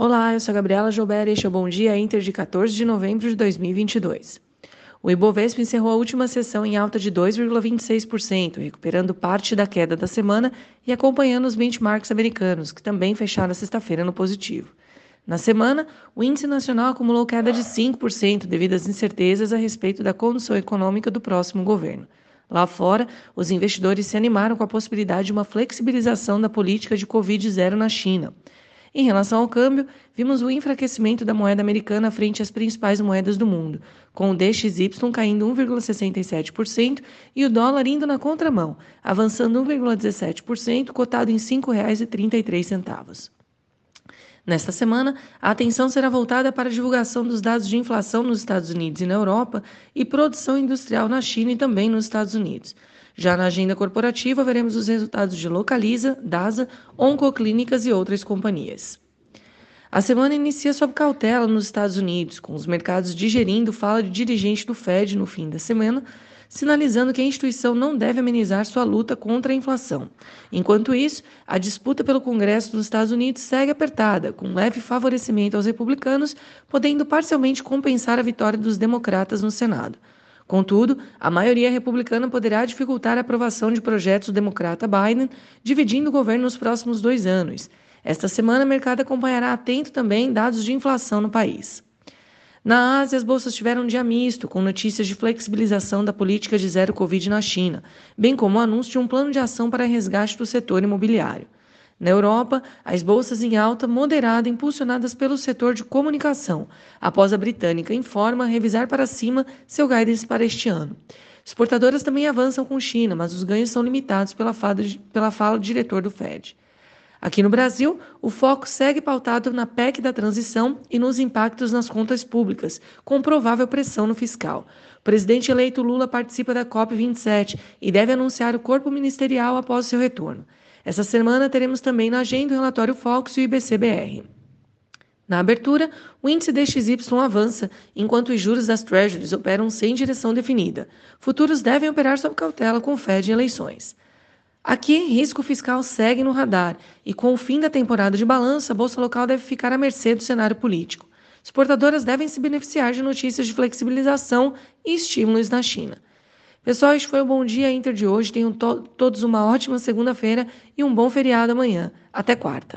Olá, eu sou a Gabriela Joubert e este é o Bom Dia Inter de 14 de novembro de 2022. O Ibovespa encerrou a última sessão em alta de 2,26%, recuperando parte da queda da semana e acompanhando os benchmarks americanos, que também fecharam a sexta-feira no positivo. Na semana, o índice nacional acumulou queda de 5% devido às incertezas a respeito da condição econômica do próximo governo. Lá fora, os investidores se animaram com a possibilidade de uma flexibilização da política de Covid-0 na China. Em relação ao câmbio, vimos o enfraquecimento da moeda americana frente às principais moedas do mundo, com o DXY caindo 1,67% e o dólar indo na contramão, avançando 1,17%, cotado em R$ 5,33. Nesta semana, a atenção será voltada para a divulgação dos dados de inflação nos Estados Unidos e na Europa e produção industrial na China e também nos Estados Unidos. Já na agenda corporativa, veremos os resultados de Localiza, DASA, Oncoclínicas e outras companhias. A semana inicia sob cautela nos Estados Unidos, com os mercados digerindo fala de dirigente do Fed no fim da semana, sinalizando que a instituição não deve amenizar sua luta contra a inflação. Enquanto isso, a disputa pelo Congresso dos Estados Unidos segue apertada, com leve favorecimento aos republicanos, podendo parcialmente compensar a vitória dos democratas no Senado. Contudo, a maioria republicana poderá dificultar a aprovação de projetos do democrata Biden, dividindo o governo nos próximos dois anos. Esta semana, o mercado acompanhará atento também dados de inflação no país. Na Ásia, as bolsas tiveram um dia misto, com notícias de flexibilização da política de zero Covid na China, bem como o anúncio de um plano de ação para resgate do setor imobiliário. Na Europa, as bolsas em alta moderada impulsionadas pelo setor de comunicação, após a britânica Informa revisar para cima seu guidance para este ano. Exportadoras também avançam com China, mas os ganhos são limitados pela fala, pela fala do diretor do Fed. Aqui no Brasil, o foco segue pautado na PEC da transição e nos impactos nas contas públicas, com provável pressão no fiscal. O presidente eleito Lula participa da COP27 e deve anunciar o corpo ministerial após seu retorno. Essa semana teremos também na agenda o relatório Fox e o IBCBR. Na abertura, o índice DXY avança, enquanto os juros das Treasuries operam sem direção definida. Futuros devem operar sob cautela com Fed em eleições. Aqui, risco fiscal segue no radar e, com o fim da temporada de balanço, a bolsa local deve ficar à mercê do cenário político. Exportadoras devem se beneficiar de notícias de flexibilização e estímulos na China. Pessoal, este foi o Bom Dia Inter de hoje. Tenham to todos uma ótima segunda-feira e um bom feriado amanhã. Até quarta.